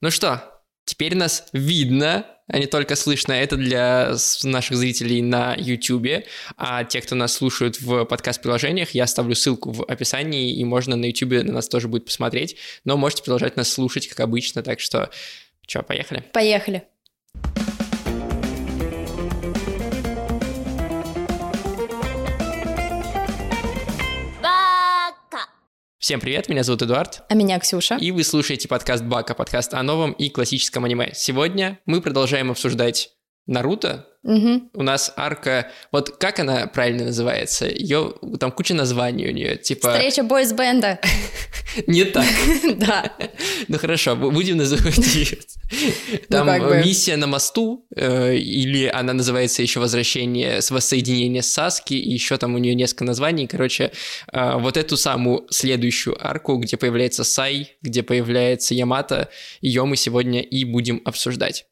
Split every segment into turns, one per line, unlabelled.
Ну что, теперь нас видно, а не только слышно. Это для наших зрителей на YouTube. А те, кто нас слушают в подкаст-приложениях, я оставлю ссылку в описании, и можно на YouTube на нас тоже будет посмотреть. Но можете продолжать нас слушать, как обычно. Так что, что, поехали?
Поехали.
Всем привет, меня зовут Эдуард.
А меня Ксюша.
И вы слушаете подкаст Бака, подкаст о новом и классическом аниме. Сегодня мы продолжаем обсуждать Наруто,
Угу.
у нас арка, вот как она правильно называется? Ее там куча названий у нее, типа
Встреча бойсбенда.
не так.
Да.
Ну хорошо, бу- будем называть ее. Там
как бы.
миссия на мосту, э, или она называется еще возвращение с воссоединение с Саски, и еще там у нее несколько названий. Короче, э, вот эту самую следующую арку, где появляется Сай, где появляется Ямато, ее мы сегодня и будем обсуждать.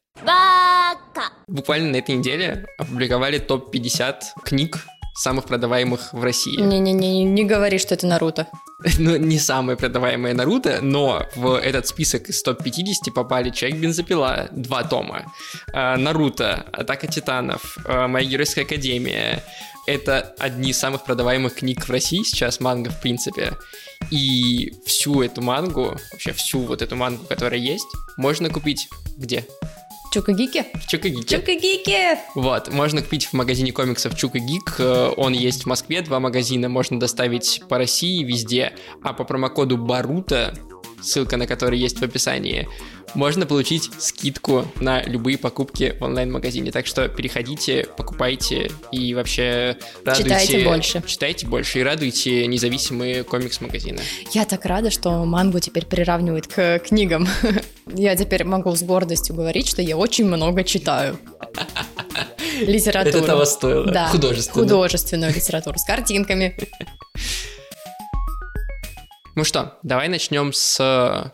Буквально на этой неделе опубликовали топ-50 книг самых продаваемых в России.
Не-не-не, не говори, что это Наруто.
Ну, не самые продаваемые Наруто, но в этот список из топ-50 попали Человек-бензопила, два тома, а, Наруто, Атака Титанов, а, Моя Геройская Академия. Это одни из самых продаваемых книг в России сейчас, манга в принципе. И всю эту мангу, вообще всю вот эту мангу, которая есть, можно купить где?
Чукагики?
В Чукагике.
Чукагики!
Вот, можно купить в магазине комиксов Чук и Гик. Э, Он есть в Москве, два магазина можно доставить по России везде. А по промокоду Барута, ссылка на который есть в описании, можно получить скидку на любые покупки в онлайн-магазине. Так что переходите, покупайте и вообще радуйте...
Читайте больше.
Читайте больше и радуйте независимые комикс-магазины.
Я так рада, что мангу теперь приравнивают к книгам. Я теперь могу с гордостью говорить, что я очень много читаю. Литературу.
Это того стоило.
Да,
Художественно.
художественную литературу с картинками.
Ну что, давай начнем с э,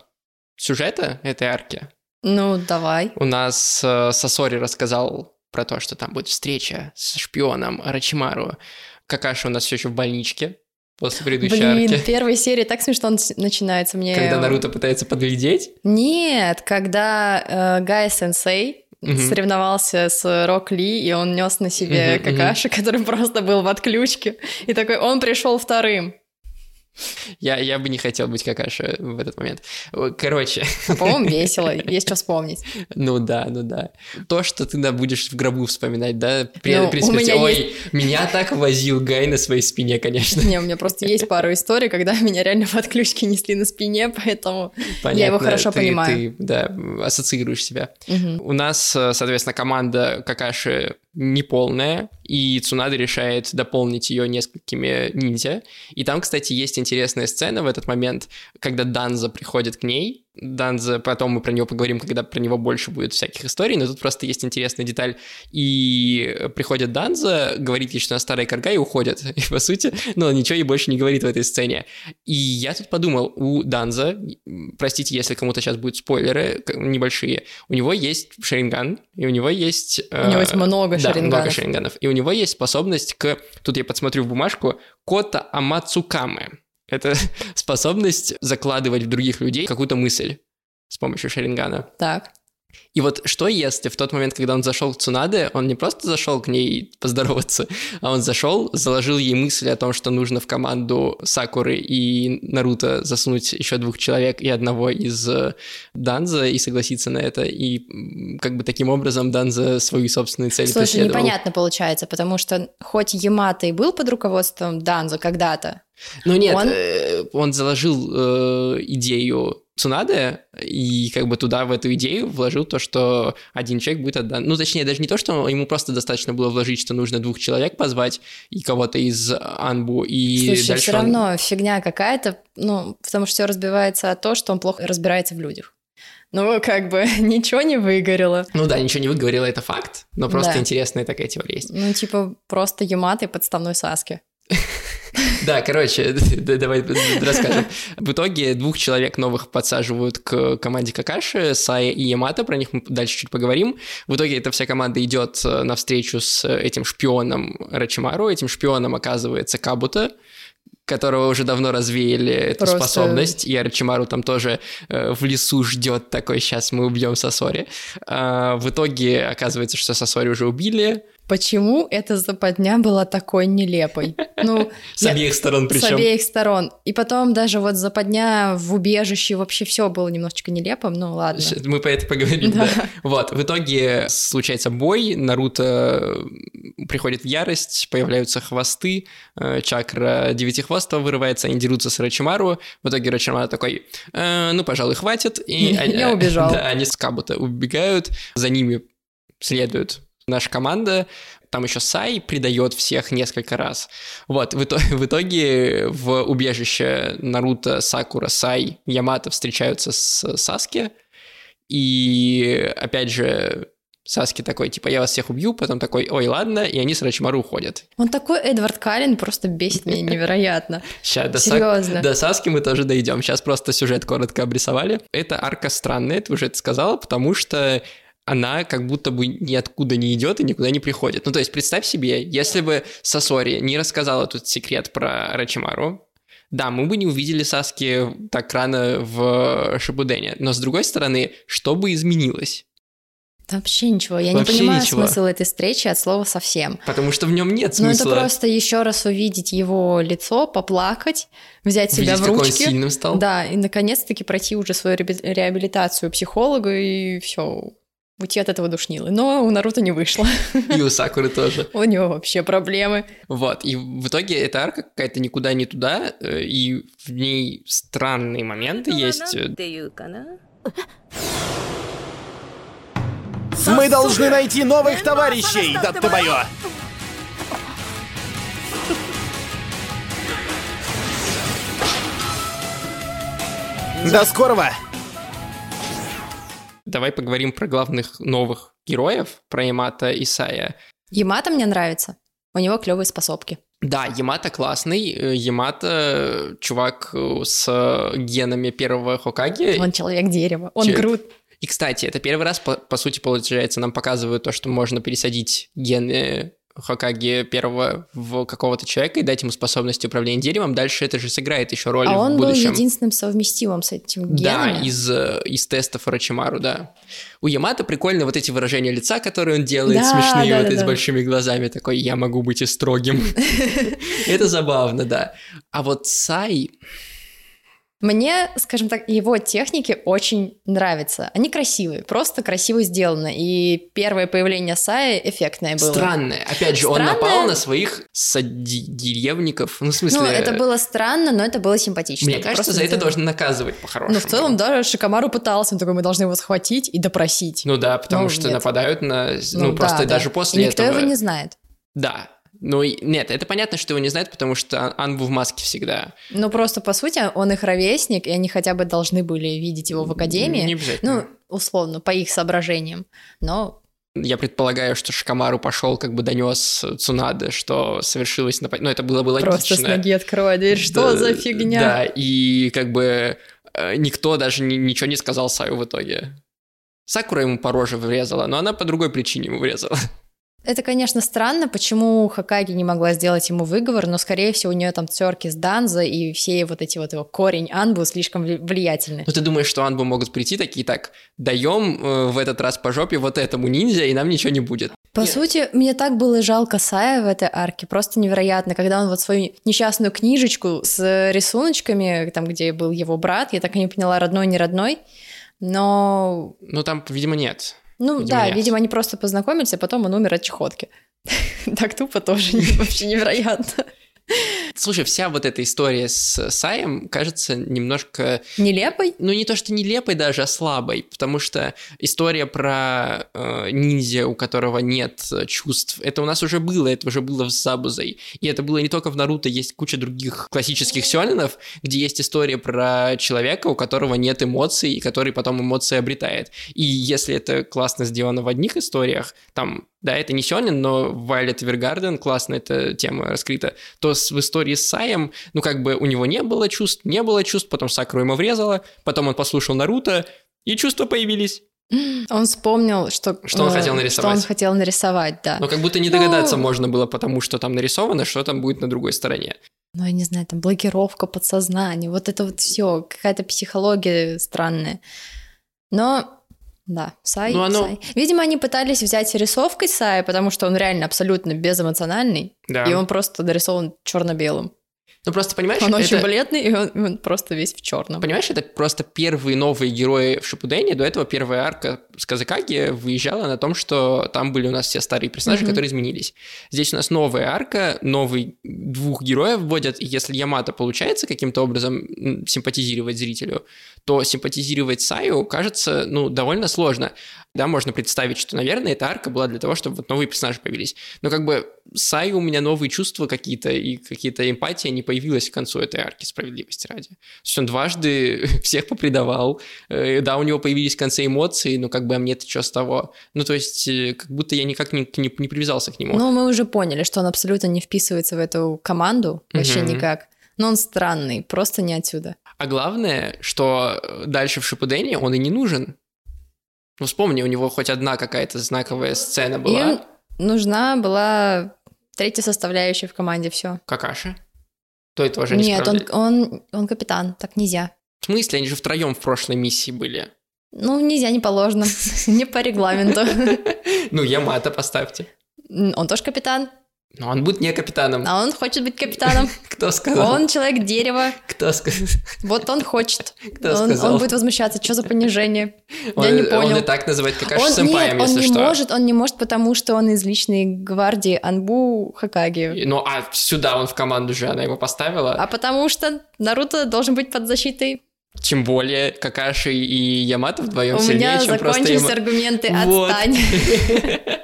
сюжета этой арки.
Ну, давай.
У нас э, Сосори рассказал про то, что там будет встреча с шпионом Арачимару. Какаша у нас все еще в больничке после предыдущей
Блин,
арки.
первой серии так смешно нач- начинается мне.
Когда Наруто пытается подглядеть.
Нет, когда э, Гай Сенсей
Мгм.
соревновался с Рок Ли, и он нес на себе
мгм.
Какаши, который просто был в отключке. И такой, он пришел вторым.
Я, я бы не хотел быть Какаши в этот момент. Короче,
А, по-моему, весело, есть что вспомнить.
ну да, ну да. То, что ты да, будешь в гробу вспоминать, да, при,
Ну,
при смерти.
меня
Ой, меня так возил Гай на своей спине, конечно.
Не, у меня просто есть пару историй, когда меня реально в отключке несли на спине, поэтому я его
Понятно,
хорошо
ты-
понимаю.
Ты, да, ассоциируешь себя.
Мгм.
У нас, э, соответственно, команда Какаши неполная, и Цунада решает дополнить ее несколькими ниндзя. И там, кстати, есть интересная сцена в этот момент, когда Данза приходит к ней. Данза, потом мы про него поговорим, когда про него больше будет всяких историй, но тут просто есть интересная деталь. И приходит Данза, говорит ей, что она старая корга, и уходит. И, по сути, ну, ничего ей больше не говорит в этой сцене. И я тут подумал, у Данза, простите, если кому-то сейчас будут спойлеры небольшие, у него есть Шаринган, и у него есть...
У него есть много
да, много
шаринганов.
шаринганов. И у него есть способность к... Тут я подсмотрю в бумажку. Кота Амацукаме. Это способность закладывать в других людей какую-то мысль с помощью шарингана.
Так.
И вот что если в тот момент, когда он зашел к Цунаде, он не просто зашел к ней поздороваться, а он зашел, заложил ей мысль о том, что нужно в команду Сакуры и Наруто засунуть еще двух человек и одного из э, Данза и согласиться на это, и как бы таким образом Данза свою собственную цель
Слушай,
преследовал.
непонятно получается, потому что хоть Ямато и был под руководством Данзо когда-то,
Ну нет,
Он-
э, он, заложил э, идею Цунаде и как бы туда, в эту идею, вложил то, что один человек будет отдан. Ну, точнее, даже не то, что ему просто достаточно было вложить, что нужно двух человек позвать и кого-то из Анбу, и
Слушай,
дальше
все
он-
равно фигня какая-то, ну, потому что все разбивается от того, что он плохо разбирается в людях. Ну, как бы, ничего не выгорело.
Ну да, ничего не выговорила, это факт, но просто
Да.
интересная такая теория есть.
Ну, типа, просто Ямато и подставной Саски.
Да, короче, давай расскажем. В итоге двух человек новых подсаживают к команде Какаши, Сая и Ямато, про них мы дальше чуть поговорим. В итоге эта вся команда идет э, навстречу с этим шпионом Рачимару, этим шпионом оказывается Кабута, которого уже давно развеяли эту
Просто-
способность, и Орочимару там тоже э, в лесу ждет такой, сейчас мы убьем Сосори. А, в итоге оказывается, что Сосори уже убили,
Почему эта западня была такой нелепой? Ну,
с
я-
обеих сторон
с
причем.
обеих сторон. И потом даже вот западня в убежище, вообще все было немножечко нелепым, ну ладно.
Мы по это поговорим, да.
Да.
Вот, в итоге случается бой, Наруто приходит в ярость, появляются хвосты, э, чакра девятихвостого вырывается, они дерутся с Рачимару, в итоге Рачимару такой, «Э, ну, пожалуй, хватит, и
Я
они-
убежал.
Да, они с Кабута убегают, за ними следует наша команда, там еще Сай предает всех несколько раз. Вот, в итоге, в, итоге в убежище Наруто, Сакура, Сай, Ямато встречаются с Саски, и опять же Саски такой, типа, я вас всех убью, потом такой, ой, ладно, и они с Рачимару уходят.
Он такой Эдвард Каллен просто бесит меня невероятно.
Сейчас до,
Серьезно.
до Саски мы тоже дойдем. Сейчас просто сюжет коротко обрисовали. Эта арка странная, ты уже это сказала, потому что она как будто бы ниоткуда не идет и никуда не приходит. Ну, то есть, представь себе, если бы Сосори не рассказала тут секрет про Рачимару, да, мы бы не увидели Саски так рано в Шибудене. Но, с другой стороны, что бы изменилось?
Да Вообще ничего. Я
Вообще
не понимаю
ничего.
смысл этой встречи от слова совсем.
Потому что в нем нет
Ну, это
смысла
просто еще раз увидеть его лицо, поплакать, взять себя
видеть,
в
какой он
ручки.
сильным стал.
Да, и наконец-таки пройти уже свою реаби- реабилитацию психолога и все, Уйти от этого душнило, но у Наруто не вышло.
И у Сакуры тоже.
У него вообще проблемы.
Вот, и в итоге эта арка какая-то никуда не туда, э, и в ней странные моменты есть.
Мы должны найти новых товарищей, Даттабайо! До скорого!
Давай поговорим про главных новых героев, про Ямата и Сая.
Ямато мне нравится. У него клевые способки.
Да, Ямата классный. э, Ямата э, чувак э, с генами первого Хокаги.
Он человек дерева. Он
Че-
груд.
И, кстати, это первый раз, по, по сути, получается, нам показывают то, что можно пересадить гены Хокаги первого в какого-то человека и дать ему способность управления деревом. Дальше это же сыграет еще роль
А
в
он был
будущем.
единственным совместимым с этим
Да,
геном.
из, э, из тестов Рачимару, да. У Ямато прикольно вот эти выражения лица, которые он делает,
Да,
смешные
да,
вот
да,
с
да.
большими глазами, такой «я могу быть и строгим». Это забавно, да. А вот Сай...
Мне, скажем так, его техники очень нравятся. Они красивые, просто красиво сделаны. И первое появление Сая эффектное было.
Странное. Опять же, он
Странное.
напал на своих деревников. Ну, в смысле...
Ну, это было странно, но это было симпатично.
Мне кажется,
Просто
за это должны наказывать по-хорошему.
Ну, в целом, да, Шикамару пытался, он такой, мы должны его схватить и допросить.
Ну да, потому
Ну,
что
нет.
нападают на... Ну,
да,
просто
да.
даже
И
после
никто
этого...
его не знает.
Да. Ну, нет, это понятно, что его не знают, потому что Анбу в маске всегда.
Ну, просто, по сути, он их ровесник, и они хотя бы должны были видеть его в академии.
Не обязательно.
Ну, условно, по их соображениям. Но
Я предполагаю, что Шикамару пошел, как бы донес Цунаде, что совершилось нападение. Ну, это было бы логично.
просто с ноги открывай дверь. Что
Да,
за фигня?
Да, и как бы э, никто даже ни- ничего не сказал Саю в итоге. Сакура ему по роже врезала, но она по другой причине ему врезала.
Это, конечно, странно, почему Хакаги не могла сделать ему выговор, но, скорее всего, у нее там терки с Данза, и все вот эти вот его корень Анбу слишком вли- влиятельны.
Ну, ты думаешь, что Анбу могут прийти такие, так, даем э, в этот раз по жопе вот этому ниндзя, и нам ничего не будет.
По
Нет.
сути, мне так было жалко Сая в этой арке, просто невероятно, когда он вот свою несчастную книжечку с рисуночками, там, где был его брат, я так и не поняла, родной, не родной, но,
Ну, там, видимо, нет.
Ну
Видимо,
да,
нет.
видимо, они просто познакомились, а потом он умер от чехотки. Так тупо тоже вообще невероятно.
Слушай, вся вот эта история с Саем кажется немножко
Нелепой?
ну не то что нелепой даже, а слабой, потому что история про э, ниндзя, у которого нет э, чувств, это у нас уже было, это уже было в Забузой, и это было не только в Наруто, есть куча других классических сёнэнов, где есть история про человека, у которого нет эмоций, и который потом эмоции обретает. И если это классно сделано в одних историях, там да, это не Сёнэн, но в Violet Evergarden классно эта тема раскрыта, то с- в истории с Саем, ну, как бы у него не было чувств, не было чувств, потом Сакуру ему врезала, потом он послушал Наруто, и чувства появились.
Он вспомнил, что...
Что он
э,
хотел нарисовать.
Что он хотел нарисовать, да.
Но как будто не догадаться
Ну-
можно было, потому что там нарисовано, что там будет на другой стороне.
ну, я не знаю, там, блокировка подсознания, вот это вот все, какая-то психология странная. Но да, Сай,
Ну, оно-
Сай. Видимо, они пытались взять рисовкой Сая, потому что он реально абсолютно безэмоциональный,
Да.
и он просто дорисован черно-белым.
Ну просто понимаешь,
Он очень
это-
бледный, и он, он просто весь в черном.
Понимаешь, это просто первые новые герои в Шипудене. До этого первая арка с Казакаги выезжала на том, что там были у нас все старые персонажи,
Мгм.
которые изменились. Здесь у нас новая арка, новый двух героев вводят, и если Ямато получается каким-то образом симпатизировать зрителю, то симпатизировать Саю кажется, ну, довольно сложно. Да, можно представить, что, наверное, эта арка была для того, чтобы вот новые персонажи появились. Но как бы Саю у меня новые чувства какие-то и какие-то эмпатия не появилась к концу этой арки, справедливости ради. То есть он дважды всех попредавал. Э, Да, у него появились в конце эмоции, но как бы а мне-то что с того? Ну, то есть, э, как будто я никак не, не, не привязался к нему.
Ну, мы уже поняли, что он абсолютно не вписывается в эту команду, вообще
Мгм.
никак. Но он странный, просто не отсюда.
А главное, что э, дальше в Шипудене он и не нужен. Ну, вспомни, у него хоть одна какая-то знаковая сцена была.
Им нужна была третья составляющая в команде, все.
Какаши. То это уже не
Нет, он, он, он капитан, так нельзя.
В смысле, они же втроем в прошлой миссии были.
Ну, нельзя, не положено. Не по регламенту.
Ну, Ямато поставьте.
Он тоже капитан,
Но он будет не капитаном.
а он хочет быть капитаном.
Кто сказал?
Он человек дерева,
Кто сказал?
вот он хочет.
Кто
Он,
сказал?
он будет возмущаться, что за понижение?
Он,
Я не
он
понял.
и так называет Какаши
Он,
сэмпаем,
нет, он
если
не
что.
может, он не может, потому что он из личной гвардии Анбу Хакаги.
Ну, а сюда он в команду же, она его поставила.
А потому что Наруто должен быть под защитой.
Тем более Какаши и Ямато вдвоем
У
сильнее,
меня
чем просто
закончились
Яма-
аргументы
Вот.
«отстань».
Вот,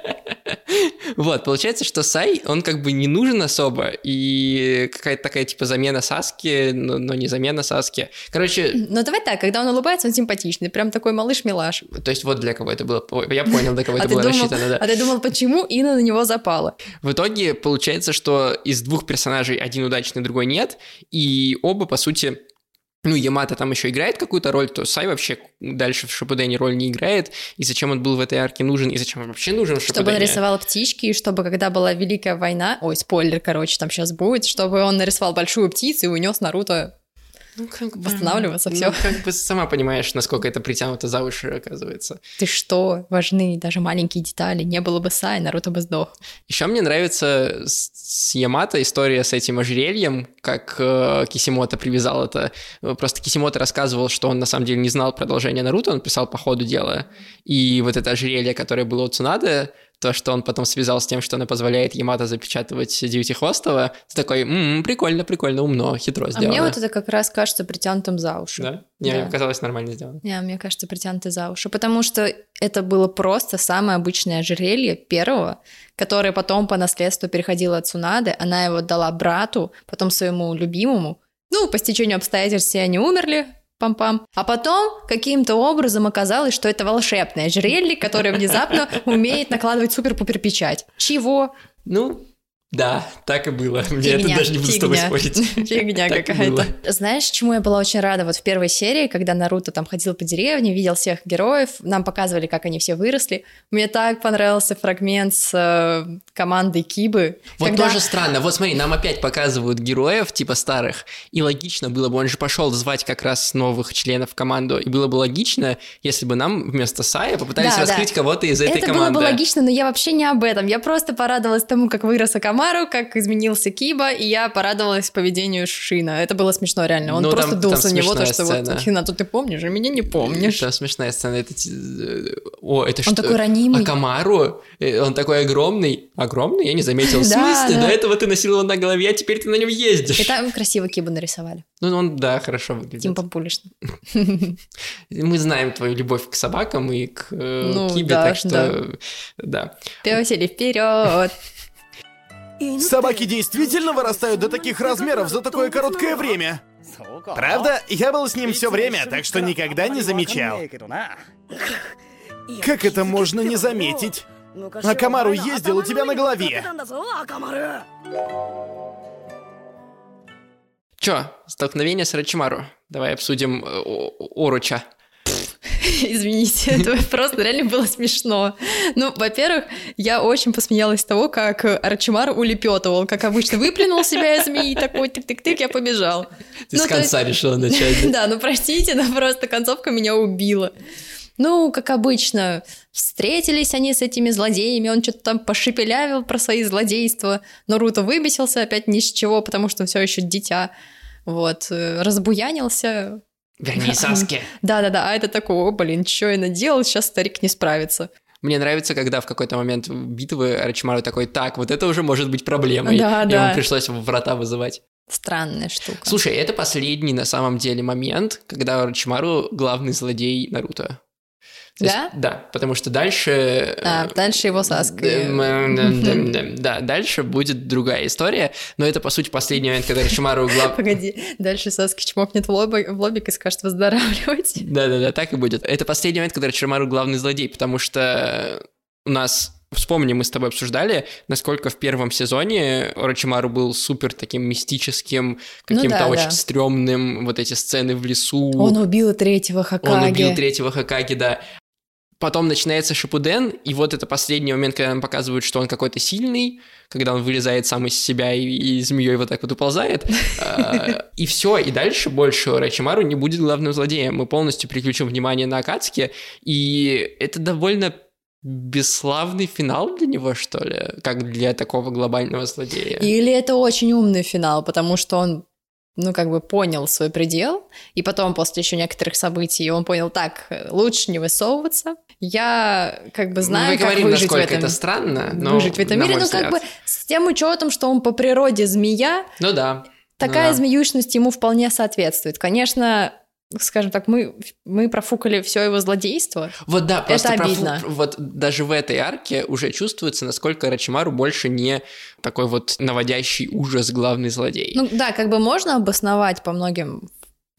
получается, что Сай, он как бы не нужен особо, и какая-то такая типа замена Саски, но, но не замена Саски. Короче,
Но давай так, когда он улыбается, он симпатичный, прям такой малыш-милаш.
то есть вот для кого это было. Я понял, для кого
А
это
ты,
было рассчитано, да.
а ты думал, почему Ина на него запала?
В итоге получается, что из двух персонажей один удачный, другой нет, и оба, по сути, ну, Ямато там еще играет какую-то роль, то Сай вообще дальше в Шипудене роль не играет, и зачем он был в этой арке нужен, и зачем он вообще нужен в
Чтобы он нарисовал птички, и чтобы, когда была Великая война, ой, спойлер, короче, там сейчас будет, чтобы он нарисовал большую птицу и унес Наруто.
Ну, как бы,
восстанавливаться,
ну,
всё.
как бы сама понимаешь, насколько это притянуто за уши, оказывается.
Ты что, важны даже маленькие детали. Не было бы Сай, Наруто бы сдох.
Еще мне нравится с Ямато история с этим ожерельем, как э, Кисимото привязал это. Просто Кисимото рассказывал, что он на самом деле не знал продолжения Наруто, он писал по ходу дела. И вот это ожерелье, которое было у Цунады, то, что он потом связал с тем, что оно позволяет Ямато запечатывать Девятихвостого, ты такой, «М, прикольно, прикольно, умно, хитро
А
сделано.
мне вот это как раз кажется притянутым за уши.
Да? Не,
Да.
казалось нормально сделано.
Не, мне кажется, притянуты за уши. Потому что это было просто самое обычное ожерелье первого, которое потом по наследству переходило от Цунады. Она его дала брату, потом своему любимому. Ну, по стечению обстоятельств все они умерли, пам-пам. А потом каким-то образом оказалось, что это волшебное ожерелье, которое внезапно умеет накладывать супер-пупер печать. Чего?
Ну, да, так и было. Мне это
Фигня,
даже не буду с тобой
фигня.
спорить.
Фигня какая-то. Знаешь, чему я была очень рада вот в первой серии, когда Наруто там ходил по деревне, видел всех героев, нам показывали, как они все выросли. Мне так понравился фрагмент с э, командой Кибы.
Вот
когда-
тоже странно. Вот смотри, нам опять показывают героев, типа старых, и логично было бы, он же пошел звать как раз новых членов в команду, и было бы логично, если бы нам вместо Сая попытались
Да, да.
раскрыть кого-то из этой
Это было
команды.
бы логично, но я вообще не об этом. Я просто порадовалась тому, как вырос Акамару, как изменился Киба, и я порадовалась поведению Шина. Это было смешно, реально. Он
Ну,
просто
там-
дулся на него, то, что
сцена.
вот, Хинату, ты помнишь, а меня не помнишь.
Там смешная сцена. Это... э, О, это
Он
что?
такой ранимый.
Акамару? Э, Он такой огромный. Огромный? Я не заметил. В смысле? До этого ты носил его на голове, а теперь ты на нем ездишь.
И там красиво Кибу нарисовали.
Ну, он, да, хорошо выглядит.
Тим Пампулишный.
Мы знаем твою любовь к собакам и к э,
Ну,
Кибе, так что... Да.
Пёсели вперед!
Собаки действительно вырастают до таких размеров за такое короткое время. Правда, я был с ним все время, так что никогда не замечал. Как это можно не заметить?
А Камару ездил у тебя на голове.
Чё, столкновение с Рачимару. Давай обсудим э, Оруча.
Извините, это просто реально было смешно. Ну, во-первых, я очень посмеялась того, как Арчимар улепетывал, как обычно выплюнул себя из змеи, такой тык-тык-тык, я побежал.
Ты ну, с конца есть... решила начать.
Да, ну простите, но просто концовка меня убила. Ну, как обычно, встретились они с этими злодеями, он что-то там пошепелявил про свои злодейства. Наруто выбесился опять ни с чего, потому что все еще дитя. Вот, э, разбуянился,
Верни Саски.
Да-да-да, а это такой, о, блин, что я наделал, сейчас старик не справится.
Мне нравится, когда в какой-то момент битвы Рачимару такой, так, вот это уже может быть проблемой.
Да,
и
да.
ему пришлось врата вызывать.
Странная штука.
Слушай, это последний на самом деле момент, когда Рачимару главный злодей Наруто.
Да?
Есть, да, потому что дальше...
А, дальше его Саска.
Да, дальше будет другая история, но это, по сути, последний момент, когда Рашимару глав...
Погоди, дальше Саски чмокнет в, лоб, в лобик и скажет выздоравливать.
Да-да-да, так и будет. Это последний момент, когда Рашимару главный злодей, потому что у нас Вспомни, мы с тобой обсуждали, насколько в первом сезоне Орочимару был супер таким мистическим, каким-то ну да, очень да. стрёмным, вот эти сцены в лесу.
Он убил третьего Хакаги.
Он убил третьего Хакаги, да. Потом начинается Шипуден, и вот это последний момент, когда нам показывают, что он какой-то сильный, когда он вылезает сам из себя и, и змеей вот так вот уползает. А, и все, и дальше больше Рачимару не будет главным злодеем. Мы полностью переключим внимание на Акацки, и это довольно бесславный финал для него, что ли, как для такого глобального злодея.
Или это очень умный финал, потому что он ну, как бы понял свой предел, и потом, после еще некоторых событий, он понял, так, лучше не высовываться. Я как бы знаю,
Мы
как
говорим,
выжить
насколько
в этом,
это странно, но
выжить в этом мире, ну, как бы с тем учетом, что он по природе змея,
ну да.
Такая
ну, да.
змеющность ему вполне соответствует. Конечно, скажем так, мы, мы профукали все его злодейство.
Вот да, просто
это обидно.
Профу... Вот даже в этой арке уже чувствуется, насколько Рачимару больше не такой вот наводящий ужас главный злодей.
Ну да, как бы можно обосновать по многим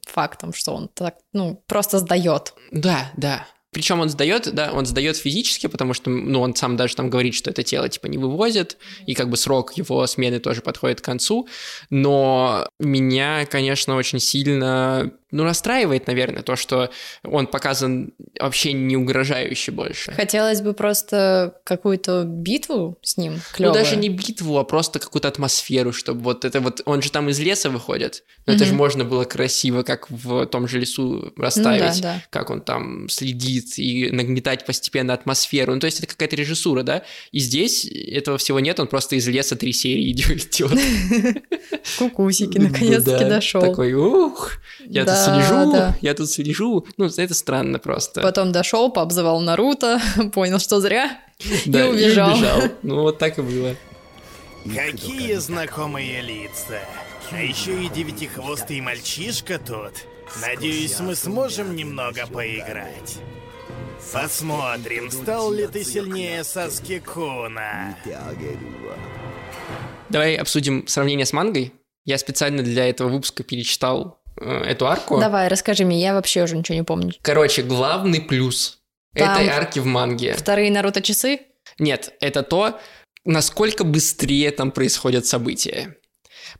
фактам, что он так, ну, просто сдает.
Да, да. Причем он сдает, да, он сдает физически, потому что, ну, он сам даже там говорит, что это тело, типа, не вывозит, и как бы срок его смены тоже подходит к концу, но меня, конечно, очень сильно ну, расстраивает, наверное, то, что он показан вообще не угрожающе больше.
Хотелось бы просто какую-то битву с ним клёвую.
Ну, даже не битву, а просто какую-то атмосферу, чтобы вот это вот... Он же там из леса выходит, но mm-hmm. это же можно было красиво, как в том же лесу расставить,
ну, да, да.
как он там следит и нагнетать постепенно атмосферу. Ну, то есть это какая-то режиссура, да? И здесь этого всего нет, он просто из леса три серии идет.
Кукусики, наконец-таки дошел.
Такой, ух, я слежу, да. я тут слежу. Ну, это странно просто.
Потом дошел, пообзывал Наруто, понял, что зря,
да,
и убежал.
И убежал. Ну, вот так и было.
Какие знакомые лица. А еще и девятихвостый мальчишка тут. Надеюсь, мы сможем немного поиграть. Посмотрим, стал ли ты сильнее Саски Куна.
Давай обсудим сравнение с мангой. Я специально для этого выпуска перечитал эту арку.
Давай, расскажи мне, я вообще уже ничего не помню.
Короче, главный плюс Там этой арки в манге.
Вторые Наруто часы?
Нет, это то, насколько быстрее там происходят события.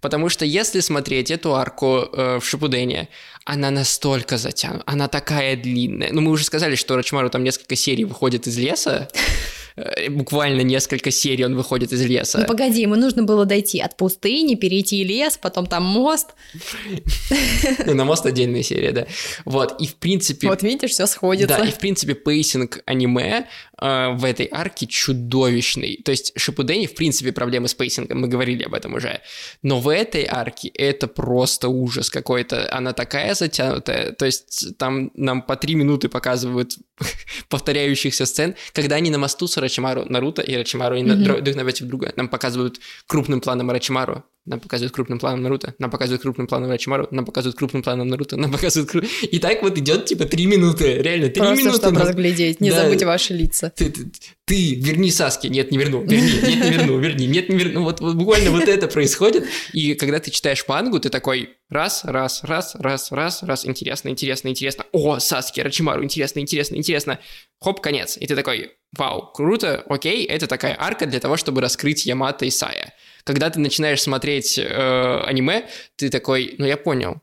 Потому что если смотреть эту арку э, в Шипудене, она настолько затянута, она такая длинная. Ну, мы уже сказали, что Рачмару там несколько серий выходит из леса, Э, буквально несколько серий он выходит из леса.
Ну погоди, ему нужно было дойти от пустыни, перейти лес, потом там мост.
Ну, на мост отдельная серия, да. Вот, и в принципе...
Вот видишь, все сходится.
Да, и в принципе pacing аниме э, в этой арке чудовищный. То есть Шипудени, в принципе, проблемы с pacing ом, мы говорили об этом уже. Но в этой арке это просто ужас какой-то. Она такая затянутая. То есть там нам по три минуты показывают повторяющихся сцен, когда они на мосту с Орочимару, Наруто и Орочимару, и mm-hmm. друг напротив друга. Нам показывают крупным планом Рачимару, нам показывают крупным планом Наруто, нам показывают крупным планом Рачимару, нам показывают крупным планом Наруто, нам показывают круп... И так вот идет типа три минуты, реально, три
Просто
минуты.
чтобы нам... разглядеть, не да. забудь ваши лица.
Ты, ты, ты верни Саски, нет, не верну, верни, нет, не верну, верни, нет, не верну. Вот, вот буквально вот это происходит, и когда ты читаешь мангу, ты такой раз, раз, раз, раз, раз, раз, интересно, интересно, интересно, о, Саски, Рачимару, интересно, интересно, интересно, хоп, конец. И ты такой, вау, круто, окей, это такая арка для того, чтобы раскрыть Ямато и Сая когда ты начинаешь смотреть э, аниме, ты такой, ну я понял.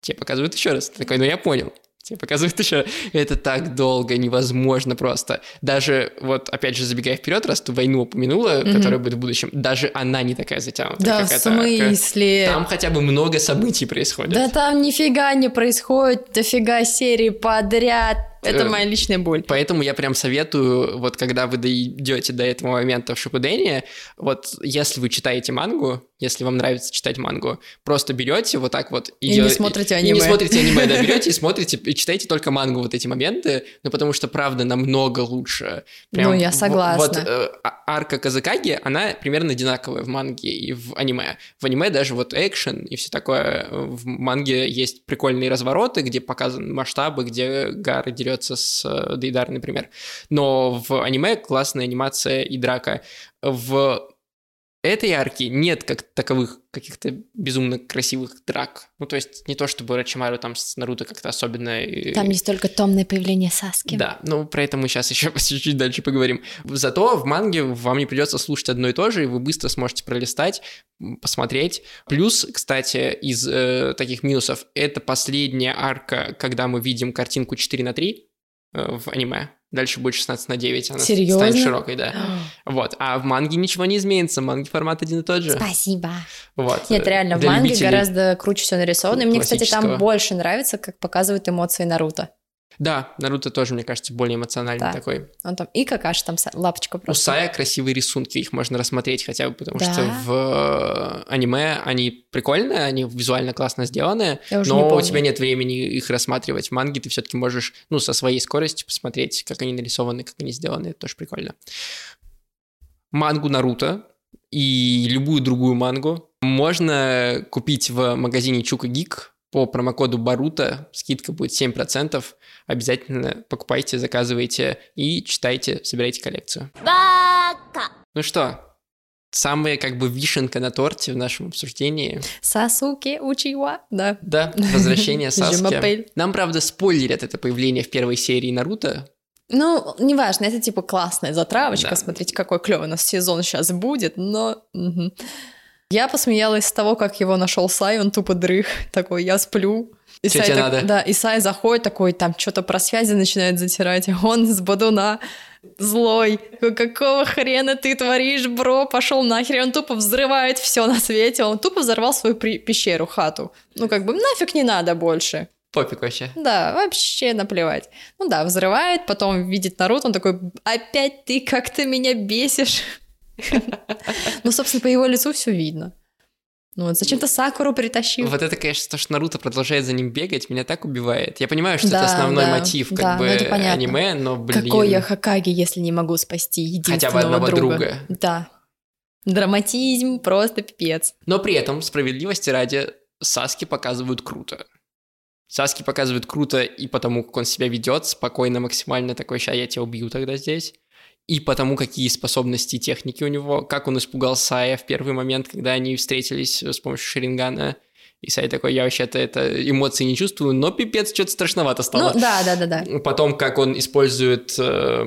Тебе показывают еще раз. Ты такой, ну я понял. Тебе показывают еще, это так долго, невозможно просто. Даже, вот, опять же, забегая вперед, раз ты войну упомянула, mm-hmm. которая будет в будущем, даже она не такая затянутая.
Да, в смысле?
Там хотя бы много событий происходит.
Да там нифига не происходит, дофига серий подряд. Это э, моя личная боль.
Поэтому я прям советую, вот когда вы дойдете до этого момента в Шипудене, вот если вы читаете мангу, если вам нравится читать мангу, просто берете вот так вот
и, и не смотрите аниме.
И не смотрите аниме, да, берете и смотрите, и читаете только мангу вот эти моменты, ну потому что правда намного лучше.
Прям, ну, я согласна.
Вот э, а, арка Казакаги, она примерно одинаковая в манге и в аниме. В аниме даже вот экшен и все такое. В манге есть прикольные развороты, где показаны масштабы, где Гара дерется с э, Дейдар, например. Но в аниме классная анимация и драка. В этой арки нет как таковых каких-то безумно красивых драк. Ну, то есть не то, чтобы Рачимару там с Наруто как-то особенно...
Там есть только томное появление Саски.
Да, ну, про это мы сейчас еще чуть-чуть дальше поговорим. Зато в манге вам не придется слушать одно и то же, и вы быстро сможете пролистать, посмотреть. Плюс, кстати, из э, таких минусов, это последняя арка, когда мы видим картинку 4 на 3 э, в аниме. Дальше будет 16 на 9, она Серьезно? станет широкой, да. вот. А в манге ничего не изменится, манги формат один и тот же.
Спасибо.
Вот.
Нет, реально, в манге гораздо круче все нарисовано. И мне, кстати, там больше нравится, как показывают эмоции Наруто.
Да, Наруто тоже, мне кажется, более эмоциональный да. такой.
Он там и какаш там лапочка просто.
У Сая красивые рисунки, их можно рассмотреть хотя бы, потому да. что в э, аниме они прикольные, они визуально классно сделаны, но у тебя нет времени их рассматривать. В манге ты все-таки можешь, ну, со своей скоростью посмотреть, как они нарисованы, как они сделаны, это тоже прикольно. Мангу Наруто и любую другую мангу можно купить в магазине Чука Гик по промокоду Барута, скидка будет 7%. Обязательно покупайте, заказывайте и читайте, собирайте коллекцию. Бака! Ну что, самая как бы вишенка на торте в нашем обсуждении.
Сасуки Учиwa, да.
Да, возвращение Саски. Нам, правда, спойлерят это появление в первой серии Наруто,
ну, неважно, это типа классная затравочка, да. смотрите, какой клевый у нас сезон сейчас будет, но... Угу. Я посмеялась с того, как его нашел Сай, он тупо дрых, такой, я сплю.
И Сай так, надо?
Да, и Сай заходит такой, там что-то про связи начинает затирать, он с Бадуна злой. Какого хрена ты творишь, бро? Пошел нахер. Он тупо взрывает все на свете. Он тупо взорвал свою при- пещеру, хату. Ну, как бы нафиг не надо больше.
Пофиг вообще.
Да, вообще наплевать. Ну да, взрывает, потом видит Наруто, он такой, опять ты как-то меня бесишь. Ну, собственно, по его лицу все видно. Ну, вот зачем-то Сакуру притащил.
Вот это, конечно, то, что Наруто продолжает за ним бегать, меня так убивает. Я понимаю, что да, это основной да, мотив, как да, бы, ну, аниме, но, блин...
Какой я Хакаги, если не могу спасти единственного
Хотя бы одного
друга?
друга.
Да. Драматизм просто пипец.
Но при этом, справедливости ради, Саски показывают круто. Саски показывают круто и потому, как он себя ведет, спокойно, максимально такой, ща я тебя убью тогда здесь и потому, какие способности и техники у него, как он испугал Сая в первый момент, когда они встретились с помощью Шерингана. И Сай такой, я вообще-то это эмоции не чувствую, но пипец, что-то страшновато стало.
Ну, да, да, да, да.
Потом, как он использует э,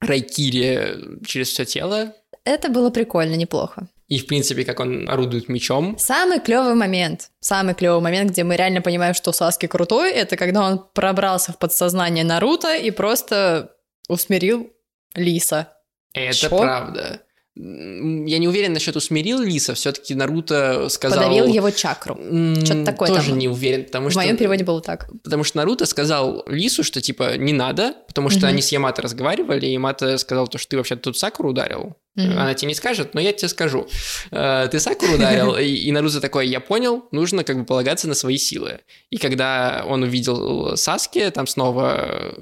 райкири через все тело.
Это было прикольно, неплохо.
И, в принципе, как он орудует мечом.
Самый клевый момент, самый клевый момент, где мы реально понимаем, что Саски крутой, это когда он пробрался в подсознание Наруто и просто усмирил Лиса.
Это Чё? правда. Я не уверен насчет усмирил Лиса, все-таки Наруто сказал...
Подавил его чакру. Что-то такое
Тоже
там.
не уверен, потому
В
что...
В моем переводе было так.
Потому что Наруто сказал Лису, что типа не надо, потому что угу. они с Ямато разговаривали, и Ямато сказал то, что ты вообще тут Сакуру ударил. Угу. Она тебе не скажет, но я тебе скажу. Э, ты Сакуру ударил, и Наруто такой, я понял, нужно как бы полагаться на свои силы. И когда он увидел Саски, там снова э,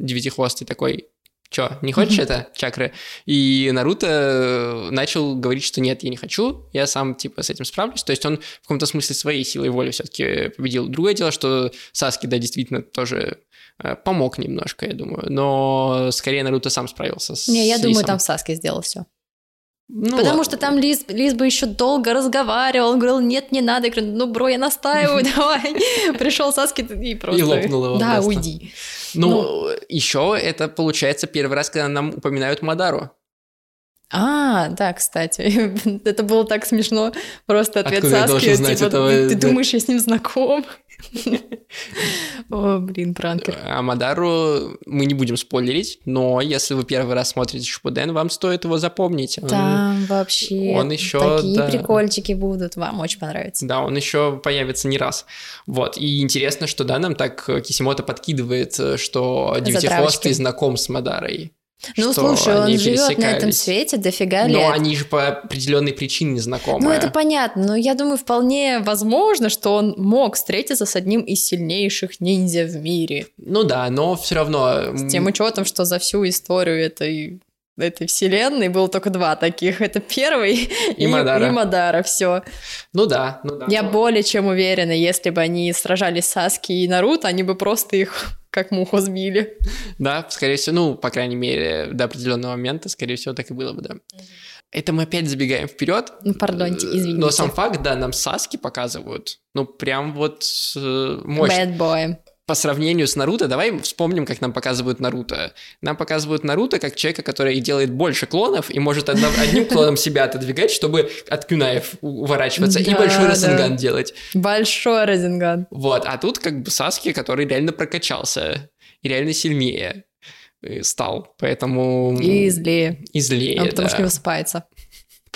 девятихвостый такой, Чё, не хочешь это, чакры? И Наруто э, начал говорить, что нет, я не хочу, я сам, типа, с этим справлюсь. То есть он в каком-то смысле своей силой воли все таки победил. Другое дело, что Саски, да, действительно тоже э, помог немножко, я думаю. Но скорее Наруто сам справился с
Не, я
Лисом.
думаю, там Саски сделал все. Ну, Потому ладно. что там Лиз, Лиз бы еще долго разговаривал, он говорил, нет, не надо. Я говорю, ну, бро, я настаиваю, давай. Пришел Саски и просто...
И лопнул его.
Да, уйди.
Ну, ну, еще это получается первый раз, когда нам упоминают Мадару.
А, да, кстати, это было так смешно. Просто ответ
Откуда я
Саски,
должен знать
типа,
этого?
ты,
Да.
думаешь, я с ним знаком? О, блин, пранкер.
А Мадару мы не будем спойлерить, но если вы первый раз смотрите Шипуден, вам стоит его запомнить.
Там вообще
он ещё,
такие
да.
прикольчики будут, вам очень понравится.
Да, он еще появится не раз. Вот. И интересно, что да, нам так Кисимото подкидывает, э, что Девятихвостый знаком с Мадарой.
Ну,
что
слушай, он живет на этом свете дофига лет.
Но они же по определенной причине знакомы.
Ну, это понятно, но я думаю, вполне возможно, что он мог встретиться с одним из сильнейших ниндзя в мире.
Ну да, но все равно...
С тем учетом, что за всю историю этой этой вселенной было только два таких. Это первый
И Мадара.
и Мадара, все.
Ну да, ну да.
Я более чем уверена, если бы они сражались с Саски и Наруто, они бы просто их как муху сбили.
Да, скорее всего, ну, по крайней мере, до определенного момента, скорее всего, так и было бы, да. Это мы опять забегаем вперед.
Ну, пардоньте, извините.
Но сам факт, да, нам Саски показывают. Ну, прям вот э, мощно.
Bad boy.
По сравнению с Наруто, давай вспомним, как нам показывают Наруто. Нам показывают Наруто как человека, который делает больше клонов и может одно- одним клоном себя отодвигать, чтобы от кюнаев уворачиваться, и
Да,
большой
да.
Расенган делать.
Большой Розенган.
Вот, а тут как бы Саски, который реально прокачался и реально сильнее э, стал, поэтому...
И злее.
И злее,
Он потому
да.
что не высыпается.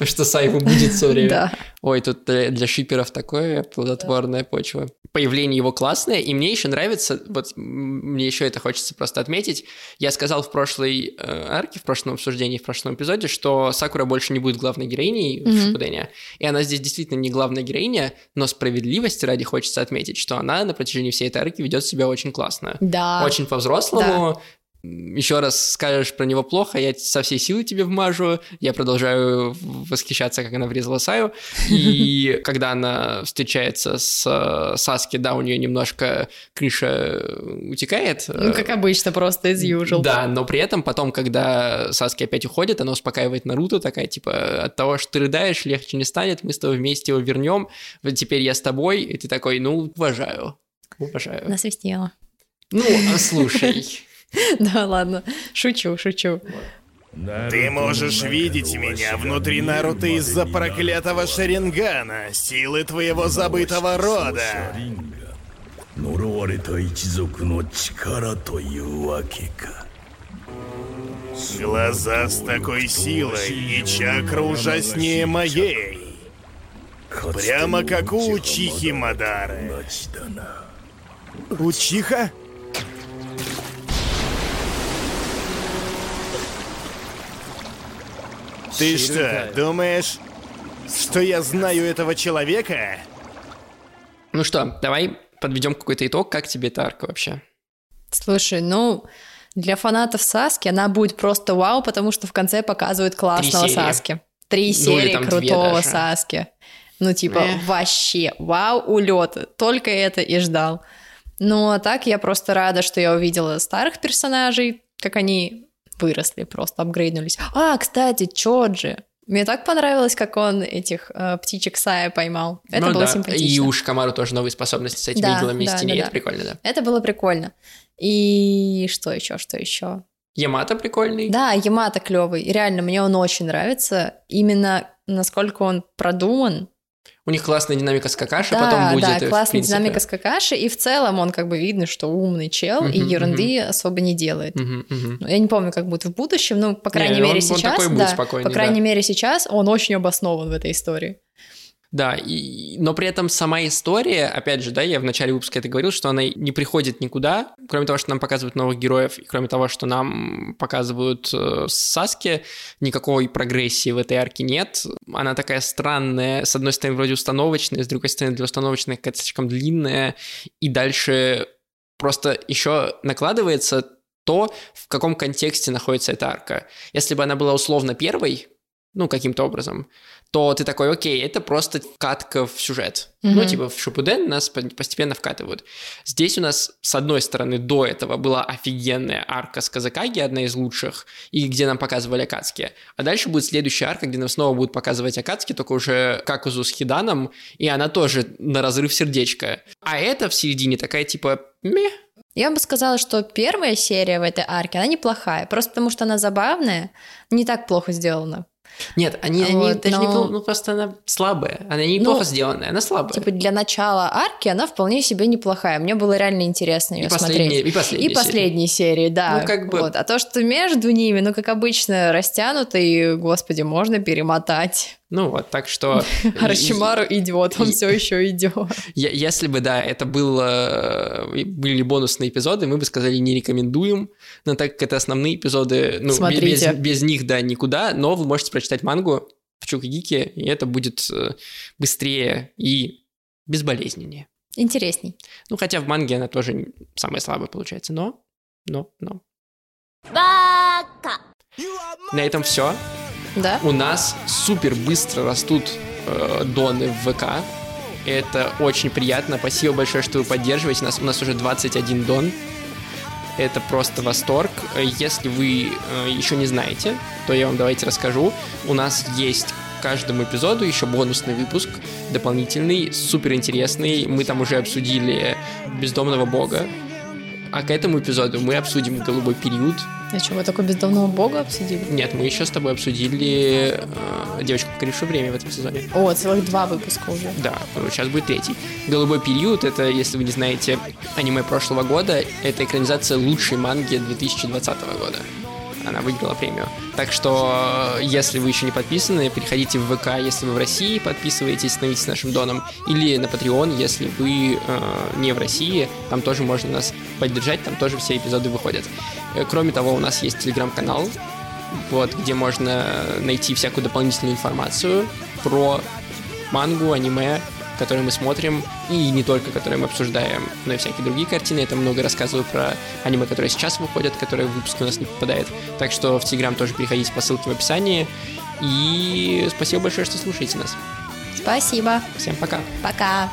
Потому что Сайву будет все время.
Да.
Ой, тут для, шиперов такое плодотворная почва. Появление его классное, и мне еще нравится, вот мне еще это хочется просто отметить. Я сказал в прошлой э, арке, в прошлом обсуждении, в прошлом эпизоде, что Сакура больше не будет главной героиней в
Мгм.
Шипудене. И она здесь действительно не главная героиня, но справедливости ради хочется отметить, что она на протяжении всей этой арки ведет себя очень классно.
Да.
Очень по-взрослому. Еще раз скажешь про него плохо, я со всей силы тебе вмажу. Я продолжаю восхищаться, как она врезала Саю. И когда она встречается с Саски, да, у нее немножко крыша утекает.
Ну, как обычно, просто из usual.
Да, но при этом потом, когда Саски опять уходит, она успокаивает Наруто, такая, типа, от того, что ты рыдаешь, легче не станет, мы с тобой вместе его вернем, вот теперь я с тобой, и ты такой, ну, уважаю, уважаю.
Насвистела.
Ну, а слушай,
Да, ладно, шучу, шучу.
Ты можешь видеть меня внутри Наруто из-за проклятого Шарингана, силы твоего забытого рода. Глаза с такой силой и чакра ужаснее моей. Прямо как у Учихи Мадары. Учиха? Ты что, думаешь, что я знаю этого человека?
ну что, давай подведем какой-то итог, как тебе эта арка вообще?
Слушай, ну, для фанатов Саски она будет просто вау, потому что в конце показывают классного
серии.
Саски. Три
Ну,
серии
там две
крутого. Саски. Ну, типа,
Эх.
вообще, вау, улет. Только это и ждал. Ну, а так я просто рада, что я увидела старых персонажей, как они выросли, просто апгрейднулись. А, кстати, Чоджи. Мне так понравилось, как он этих э, птичек Сая поймал. Это
Ну
было
да,
симпатично.
И у Шикамару тоже новые способности с этими
Да,
иглами
да,
из теней,
да,
это
да.
прикольно, да.
Это было прикольно. И что еще, что еще?
Ямато прикольный.
Да, Ямато клевый. Реально, мне он очень нравится. Именно насколько он продуман.
У них классная динамика с Какаши,
да,
потом будет,
да, классная
принципе.
динамика с Какаши. И в целом он как бы видно, что умный чел и
Мгм,
ерунды особо не делает.
Мгм.
Ну, Я не помню, как будет в будущем, но, по крайней
Не,
мере,
он- он
сейчас,
такой будет
да,
спокойный,
по крайней
да.
мере, сейчас он очень обоснован в этой истории.
Да, и, но при этом сама история, опять же, да, я в начале выпуска это говорил, что она не приходит никуда, кроме того, что нам показывают новых героев, и кроме того, что нам показывают э, Саски, никакой прогрессии в этой арке нет. Она такая странная, с одной стороны, вроде установочная, с другой стороны, для установочной какая-то слишком длинная, и дальше просто еще накладывается то, в каком контексте находится эта арка. Если бы она была условно первой, ну, каким-то образом, то ты такой, окей, это просто вкатка в сюжет. Ну,
Мгм.
типа в Шипуден нас по- постепенно вкатывают. Здесь у нас, с одной стороны, до этого была офигенная арка с Казакаги, одна из лучших, и где нам показывали Акацки. А дальше будет следующая арка, где нам снова будут показывать Акацки, только уже Какузу с Хиданом, и она тоже на разрыв сердечка. А это в середине такая, типа, мeh,
Я бы сказала, что первая серия в этой арке, она неплохая, просто потому что она забавная, не так плохо сделана.
Нет, они, они
Вот,
даже не...
но-
пол- Ну, просто она слабая. Она неплохо
Ну,
сделанная, она слабая.
Типа для начала арки она вполне себе неплохая. Мне было реально интересно ее
и,
смотреть.
и последние
И последние серии, да.
Ну, как бы-
Вот. А то, что между ними, ну, как обычно, растянуто, и, господи, можно перемотать.
Ну вот, так что...
Арашимару идет, он все еще.
Я- Если бы, да, это было, э, были бонусные эпизоды, мы бы сказали не рекомендуем, но так как это основные эпизоды, ну, бе- без, без них, да, никуда, но вы можете прочитать мангу в Чукагике, и это будет э, быстрее и безболезненнее.
Интересней.
Ну, хотя в манге она тоже самая слабая получается, но, но, но. На этом все.
Да?
У нас супер быстро растут э, доны в ВК. Это очень приятно. Спасибо большое, что вы поддерживаете нас. У нас уже 21 дон. Это просто восторг. Если вы э, еще не знаете, то я вам давайте расскажу. У нас есть каждому эпизоду еще бонусный выпуск, дополнительный, супер интересный. Мы там уже обсудили бездомного бога. А к этому эпизоду мы обсудим голубой период,
А что, вы такой бездомного бога обсудили?
нет, мы еще с тобой обсудили э, девочку, покорившую время в этом сезоне.
О, целых два выпуска уже.
Да, ну, сейчас будет третий. Голубой период это, если вы не знаете, аниме прошлого года, это экранизация лучшей манги 2020 года. Она выиграла премию. Так что, если вы еще не подписаны, переходите в ВК, если вы в России, подписывайтесь, становитесь нашим доном. Или на Patreon, если вы э, не в России, там тоже можно нас поддержать, там тоже все эпизоды выходят. Э, Кроме того, у нас есть телеграм-канал, вот, где можно найти всякую дополнительную информацию про мангу, аниме, которые мы смотрим, и не только, которые мы обсуждаем, но и всякие другие картины. Я там много рассказываю про аниме, которые сейчас выходят, которые в выпуске у нас не попадают. Так что в Телеграм тоже переходите по ссылке в описании. И спасибо большое, что слушаете нас.
Спасибо.
Всем пока.
Пока.